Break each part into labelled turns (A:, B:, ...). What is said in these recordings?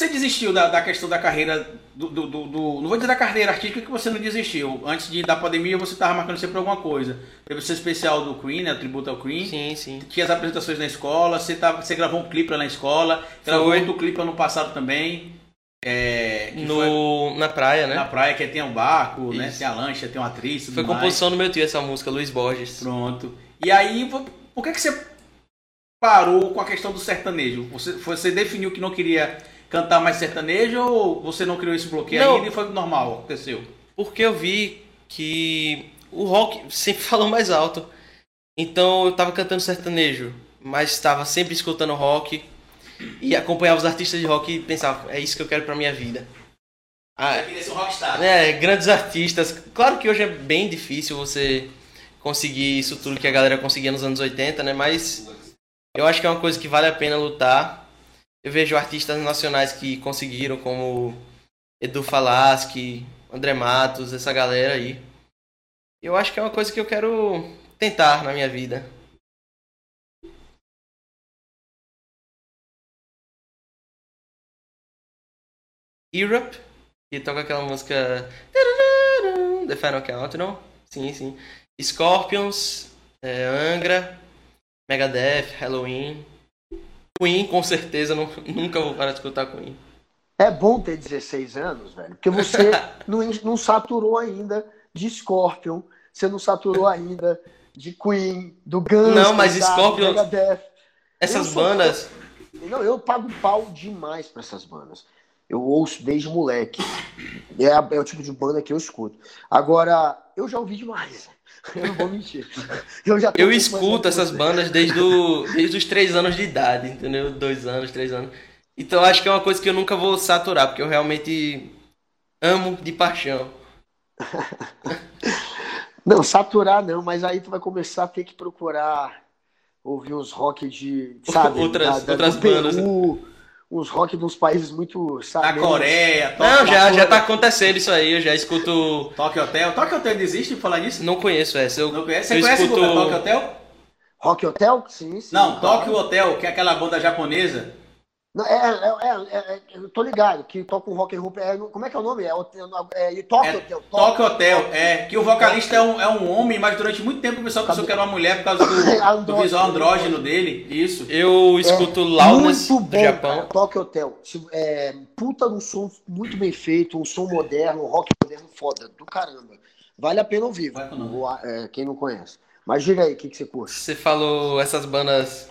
A: você desistiu da, da questão da carreira do, do, do, do- Não vou dizer da carreira artística que você não desistiu. Antes de, da pandemia você estava marcando sempre alguma coisa. Teve o seu especial do Queen, né? O tributo ao Queen.
B: Sim, sim.
A: Tinha as apresentações na escola, você, tava, você gravou um clipe lá na escola, gravou
B: Foi.
A: outro clipe ano passado também. É, que foi
B: No, na praia,
A: na
B: né?
A: praia, que tem um barco, né?
B: Isso.
A: Tem a lancha, tem uma atriz,
B: Foi
A: mais.
B: composição do meu tio essa música, Luiz Borges.
A: Pronto. E aí, por que, que você parou com a questão do sertanejo? Você, você definiu que não queria cantar mais sertanejo ou você não criou esse bloqueio
B: Não.
A: ainda e foi normal? Aconteceu?
B: Porque eu vi que o rock sempre falou mais alto. Então eu tava cantando sertanejo, mas estava sempre escutando rock e acompanhava os artistas de rock e pensava, é isso que eu quero pra minha vida. Ah,
A: um rockstar.
B: É, grandes artistas. Claro que hoje é bem difícil você conseguir isso tudo que a galera conseguia nos anos 80, né? Mas eu acho que é uma coisa que vale a pena lutar. Eu vejo artistas nacionais que conseguiram, como Edu Falaschi, André Matos, essa galera aí. Eu acho que é uma coisa que eu quero tentar na minha vida. Europe, que toca aquela música The Final Countdown. Sim, sim. Scorpions, é, Angra, Megadeth, Halloween. Queen, com certeza, nu- nunca vou parar de escutar Queen.
C: É bom ter 16 anos, velho, porque você não, não saturou ainda de Scorpion, você não saturou ainda de Queen, do Guns,
B: Não, mas
C: sabe,
B: Scorpion-. Essas
C: Eu sou-
B: bandas,
C: Não, eu pago pau demais pra essas bandas. Eu ouço desde moleque. É, é o tipo de banda que eu escuto. Agora, eu já ouvi demais. Eu não vou mentir. Eu, já
B: eu escuto essas bandas desde, o, desde os três anos de idade, entendeu? Dois anos, três anos. Então acho que é uma coisa que eu nunca vou saturar, porque eu realmente amo de paixão.
C: Não, saturar não, mas aí tu vai começar a ter que procurar ouvir uns rock de, sabe,
B: Outras-
C: da- da-
B: outras
C: do
B: bandas,
C: Peru, uns rock de uns países muito,
A: Na
C: sabe? menos-
A: Coreia,
B: Não,
A: Tóquio,
B: já, já tá acontecendo isso aí, eu já escuto.
A: Tokyo Hotel. Tokyo Hotel existe de falar nisso?
B: Não conheço essa. Eu,
A: Não conhece? Você
B: eu
A: conhece
B: escuto...
A: o Tokyo Hotel?
C: Rock Hotel? Sim, sim.
A: Não. Tokyo Hotel, que é aquela banda japonesa.
C: Não, é, é, é, é- é- eu tô ligado, que toca um rock and roll. É, como é que é o nome? É, é, é, Tokyo
A: É,
C: Hotel.
A: Tokyo Hotel, é. Que o vocalista é um, é um homem, mas durante muito tempo o pessoal pensou que era uma mulher por causa do, do visual andrógeno dele. Isso.
B: Eu escuto Loudness
C: É muito
B: do
C: bom,
B: Japão.
C: cara. Tokyo Hotel. É, puta num som muito bem feito, um som moderno, um rock moderno foda, do caramba. Vale a pena ouvir,
A: Vai
C: é, quem não conhece. Mas diga aí, o que, que você curte?
B: Você falou essas bandas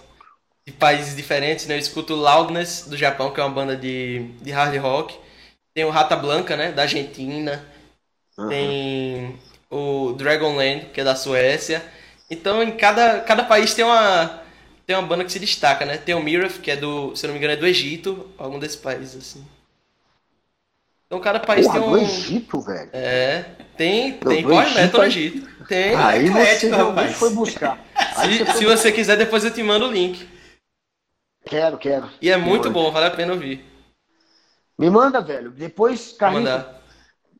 B: de países diferentes, né? Eu escuto Loudness do Japão, que é uma banda de, de hard rock. Tem o Rata Blanca, né? Da Argentina. Tem o Dragonland, que é da Suécia. Então, em cada, cada país tem uma, tem uma banda que se destaca, né? Tem o Miraf, que é do, se não me engano, é do Egito, algum desses países, assim. Então, cada país
C: Porra,
B: tem um...
C: do Egito, velho.
B: É, tem,
C: Não,
B: tem
C: do
B: power metal no
C: aí-
B: Egito. Tem.
C: Aí
A: é
C: você
A: eclético,
C: realmente
A: rapaz.
C: foi buscar.
B: Se, se você quiser, depois eu te mando o link.
C: Quero, quero.
B: E é muito
C: manda.
B: bom, vale a pena ouvir.
C: Me manda, velho. Depois,
B: Vou
C: Carlinhos,
B: mandar.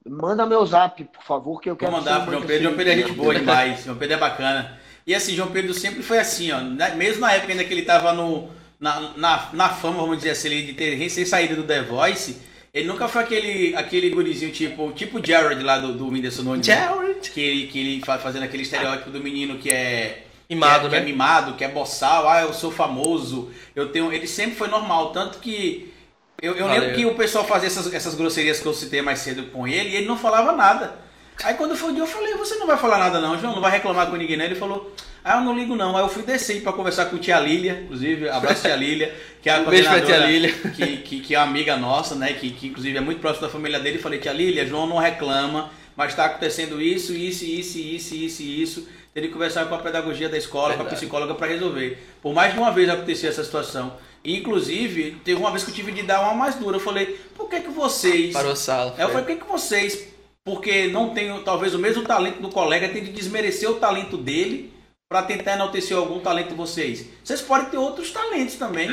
C: manda meu zap, por favor, que eu
A: Vou
C: quero
A: mandar
C: que
A: pro João Pedro. João Pedro é gente boa demais. João Pedro é bacana. E assim, João Pedro sempre foi assim, ó. na- Mesmo na época ainda que ele tava no, na, na, na fama, vamos dizer assim, de ter recém saído do The Voice, ele nunca foi aquele, aquele gurizinho tipo, tipo Jared lá do, do Whindersson Nunes. né?
B: Jared.
A: Que ele, que ele fa- fazendo aquele estereótipo do menino que é.
B: Mimado,
A: que é,
B: né?
A: Que é mimado, que é boçal, ah, eu sou famoso. Eu tenho. Ele sempre foi normal, tanto que. Eu, eu
B: Valeu.
A: lembro que o pessoal fazia essas, essas grosserias que eu citei mais cedo com ele e ele não falava nada. Aí quando foi o dia eu falei, você não vai falar nada não, João, não vai reclamar com ninguém não. Ele falou, ah, eu não ligo não. Aí eu fui descer pra conversar com tia Lília, inclusive, abraço tia Lília, que é a
B: Um beijo pra tia Lília.
A: Que, que, que é uma amiga nossa, né, que, que inclusive é muito próxima da família dele. E falei, tia Lília, João não reclama, mas tá acontecendo isso, isso, isso, isso, isso, isso. Tem que conversar com a pedagogia da escola, com a
B: Verdade.
A: psicóloga para resolver. Por mais de uma vez aconteceu essa situação. Inclusive, teve uma vez que eu tive de dar uma mais dura. Eu falei, por que que vocês...
B: Parou a sala.
A: Aí eu falei, por que, que vocês, porque não tem talvez o mesmo talento do colega, tem de desmerecer o talento dele para tentar enaltecer algum talento de vocês? Vocês podem ter outros talentos também.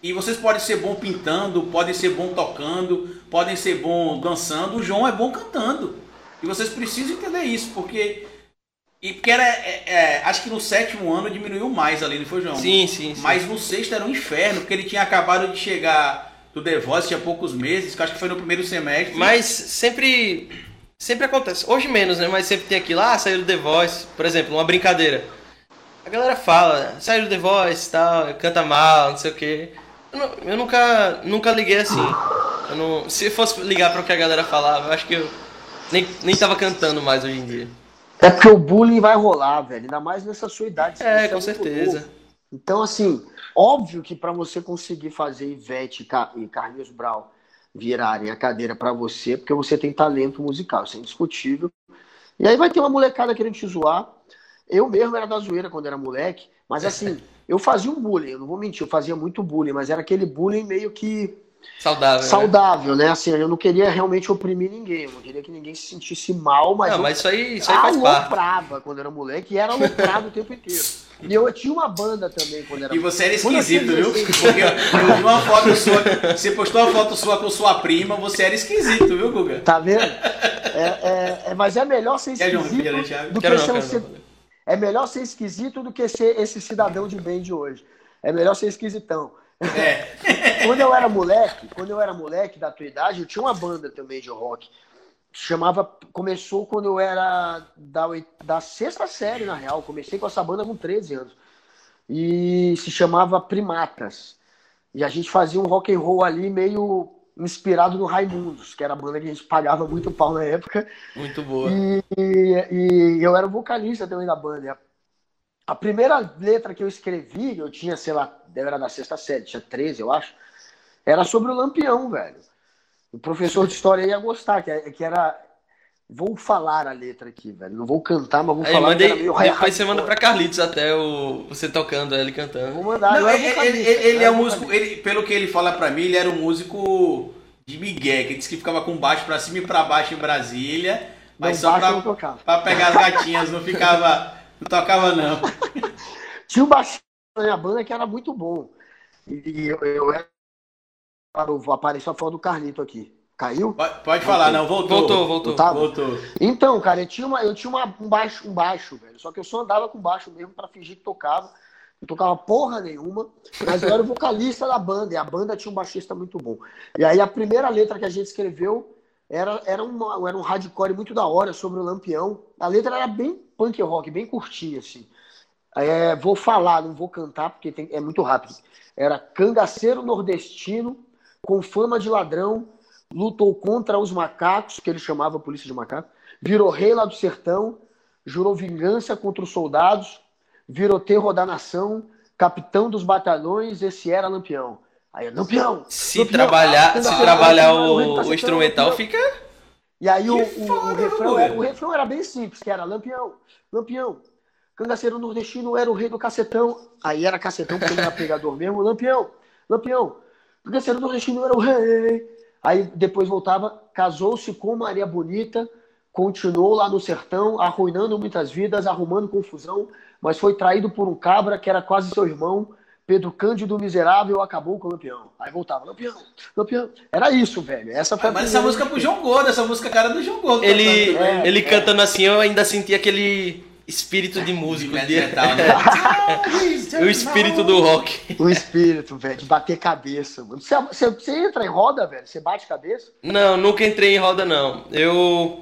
A: E vocês podem ser bom pintando, podem ser bom tocando, podem ser bom dançando. O João é bom cantando. E vocês precisam entender isso, porque. E porque era. é, é, acho que no sétimo ano diminuiu mais ali, não foi, João?
B: Sim, sim, sim.
A: Mas no sexto era um inferno, porque ele tinha acabado de chegar do The Voice tinha poucos meses, que eu acho que foi no primeiro semestre.
B: Mas sempre. Sempre acontece. Hoje menos, né? Mas sempre tem aquilo, ah, saiu do The Voice, por exemplo, uma brincadeira. A galera fala, saiu do The Voice tal, canta mal, não sei o quê. Eu, não- eu nunca, nunca liguei assim. Eu não, se fosse ligar para o que a galera falava, eu acho que eu nem, nem tava cantando mais hoje em dia.
C: É porque o bullying vai rolar, velho. Ainda mais nessa sua idade.
B: É,
C: você
B: com certeza.
C: novo. Então, assim, óbvio que para você conseguir fazer Ivete e Ca- e Carlinhos Brau virarem a cadeira para você, porque você tem talento musical, isso é indiscutível. E aí vai ter uma molecada querendo te zoar. Eu mesmo era da zoeira quando era moleque, mas assim, eu fazia um bullying, eu não vou mentir, eu fazia muito bullying, mas era aquele bullying meio que
B: Saudável. né?
C: saudável, né? Assim, eu não queria realmente oprimir ninguém, eu não queria que ninguém se sentisse mal, mas
B: Não,
C: eu
B: mas isso aí, isso aí faz parte.
C: quando era moleque e era aloprado o tempo inteiro. E eu tinha uma banda também quando era
A: E você era esquisito, viu?
C: 16.
A: Porque eu vi uma foto sua, você postou uma foto sua com sua prima, você era esquisito, viu, Guga?
C: Tá vendo? É, é- é- mas é melhor ser
A: Quer
C: esquisito
A: Thiago?
C: do que
B: não,
C: ser um. É melhor ser esquisito do que ser esse cidadão de bem de hoje. É melhor ser esquisitão.
A: É.
C: Quando eu era moleque, quando eu era moleque da tua idade, eu tinha uma banda também de rock. Chamava. Começou quando eu era da, da sexta série, na real. Comecei com essa banda com 13 anos. E se chamava Primatas. E a gente fazia um rock and roll ali meio inspirado no Raimundos, que era a banda que a gente pagava muito pau na época.
B: Muito boa.
C: E, e eu era o vocalista também da banda. A, primeira letra que eu escrevi, eu tinha, sei lá, era da sexta série, tinha 13, eu acho, era sobre o Lampião, velho. O professor de história ia gostar, que, é- que era. Vou falar a letra aqui, velho. Não vou cantar, mas vou
B: Aí
C: falar. que
B: mandei,
C: era meio
B: depois você
C: hardcore.
B: manda pra Carlitos até o, você tocando, ele cantando.
C: Vou mandar.
A: Não, ele, ele- ele
C: eu
A: é um músico, ele, pelo que ele fala pra mim, ele era um músico de migué, que disse que ficava com baixo pra cima e pra baixo em Brasília, mas
C: Não,
A: só pra, pra pegar as gatinhas, não ficava, não tocava não.
C: Tinha um baixista na minha banda que era muito bom. E eu, eu era. Apareceu a foto do Carlito aqui. Caiu?
A: Pode, pode falar, não, voltou.
B: Voltou, voltou.
A: Voltou.
C: Então, cara, eu tinha, uma, eu tinha uma, um, baixo, um baixo, velho. Só que eu só andava com baixo mesmo pra fingir que tocava. Não tocava porra nenhuma, mas eu era o vocalista da banda, e a banda tinha um baixista muito bom. E aí a primeira letra que a gente escreveu era, era, uma, era um hardcore muito da hora sobre o Lampião. A letra era bem punk rock, bem curtinha, assim. É, vou falar, não vou cantar, porque tem- é muito rápido. Era cangaceiro nordestino, com fama de ladrão, lutou contra os macacos, que ele chamava a polícia de macaco, virou rei lá do sertão, jurou vingança contra os soldados, virou terror da nação, capitão dos batalhões, esse era Lampião. Aí, Lampião!
B: Se
C: Lampião,
B: trabalhar, se
C: Lampião,
B: trabalhar o, o instrumental, fica.
C: E aí o,
A: Que
C: o-
A: foda,
C: refrão, era, o refrão era bem simples, que era Lampião, Lampião, cangaceiro nordestino era o rei do cacetão. Aí era cacetão porque ele era pegador mesmo. Lampião, Lampião, cangaceiro nordestino era o rei. Aí depois voltava, casou-se com Maria Bonita, continuou lá no sertão, arruinando muitas vidas, arrumando confusão, mas foi traído por um cabra que era quase seu irmão. Pedro Cândido Miserável acabou com o Lampião. Aí voltava, Lampião, Lampião. Era isso, velho. Essa foi a
A: Mas essa música é pro João Gordo, essa música é cara do João Gordo.
B: Ele,
A: cantando também.
B: ele cantando assim, eu ainda senti aquele espírito de músico,
A: De
B: de-
A: metal, né?
B: o espírito do rock.
C: O espírito, velho, de bater cabeça, mano. Você, você- você entra em roda, velho? Você bate cabeça?
B: Não, nunca entrei em roda, não. Eu.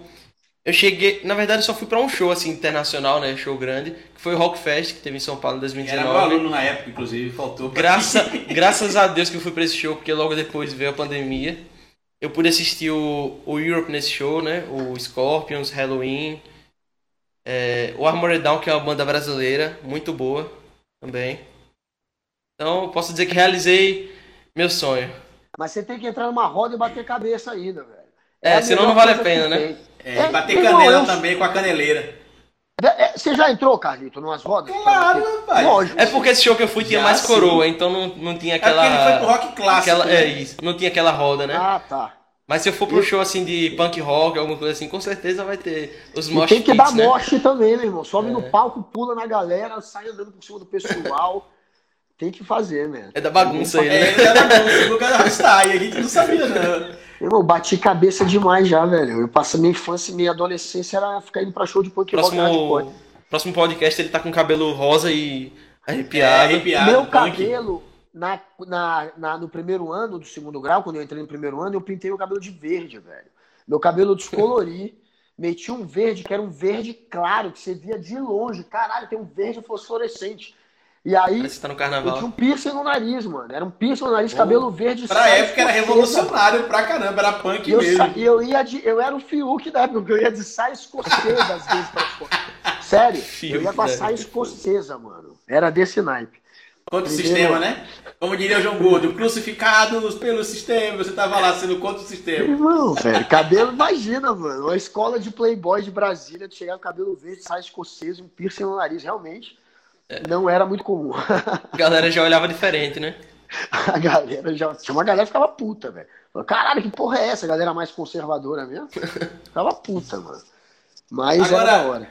B: Eu cheguei. Na verdade, eu só fui pra um show assim internacional, né? Show grande, que foi o Rock Fest, que teve em São Paulo em
A: Era meu
B: 2019.
A: aluno na época, inclusive, faltou. pra
B: Graça,
A: mim.
B: graças a Deus que eu fui pra esse show, porque logo depois veio a pandemia. Eu pude assistir o, o Europe nesse show, né? O Scorpions, Halloween. é, o Armored Down, que é uma banda brasileira, muito boa também. Então, posso dizer que realizei meu sonho.
C: Mas você tem que entrar numa roda e bater cabeça ainda, velho.
B: É,
C: a
B: senão não vale a pena, né?
C: tem.
A: É,
C: É,
A: bater
C: irmão,
A: canela
C: eu-
A: também com a caneleira.
C: É, Você já entrou, Carlito, numas rodas?
A: Claro,
C: bater?
A: rapaz.
C: Lógico.
B: É porque esse show que eu fui tinha
A: Já
B: mais
A: sim.
B: coroa, então não, não tinha
A: É porque
B: aquela.
A: ele foi pro rock clássico.
B: aquela
A: né?
B: É isso, não tinha aquela roda, né?
C: Ah, tá.
B: Mas se eu for pro show assim de punk rock, alguma coisa assim, com certeza vai ter os
C: E
B: mosh
C: tem que
B: pits,
C: dar
B: né?
C: morte também, meu irmão. Sobe
B: É.
C: no palco, pula na galera, sai andando por cima do pessoal. tem que fazer, né?
B: É da bagunça aí,
A: É,
B: né?
A: ele era bom, o Lucas era rockstar, e a gente não sabia, não.
C: Irmão, bati cabeça demais já, velho. Eu passei minha infância e minha adolescência era ficar indo pra show de punk rock hardcore.
B: Próximo, próximo podcast ele tá com cabelo rosa e arrepiado.
A: É, arrepiado,
C: Meu
A: punk.
C: cabelo, na, na, na, no primeiro ano do segundo grau, quando eu entrei no primeiro ano, eu pintei o cabelo de verde, velho. Meu cabelo eu descolori, meti um verde que era um verde claro, que você via de longe. Caralho, tem um verde fosforescente. E aí,
B: Parece que tá no carnaval.
C: eu tinha um piercing no nariz, mano. Era um piercing no nariz, cabelo verde.
A: Pra
C: saia
A: época era revolucionário pra caramba, era punk
C: eu,
A: mesmo.
C: sa- e eu ia de. Eu era o Fiuk da época, porque eu ia de saia escocesa às vezes pra escola. Sério, eu ia com a
B: Fiuk,
C: saia escocesa, mano. Era desse naipe.
A: Contra o sistema, né? Como diria o João Gordo, crucificados pelo sistema, você tava lá sendo contra o sistema.
C: Irmão, velho, cabelo, imagina, mano. Uma escola de playboy de Brasília, de chegar com cabelo verde, saia escocesa e um piercing no nariz. Realmente, não era muito comum.
B: A galera já olhava diferente, né?
C: A galera já. Tinha uma galera que ficava puta, velho. Caralho, que porra é essa? A galera mais conservadora mesmo? Ficava puta, mano. Mas
A: Agora-
C: era da hora.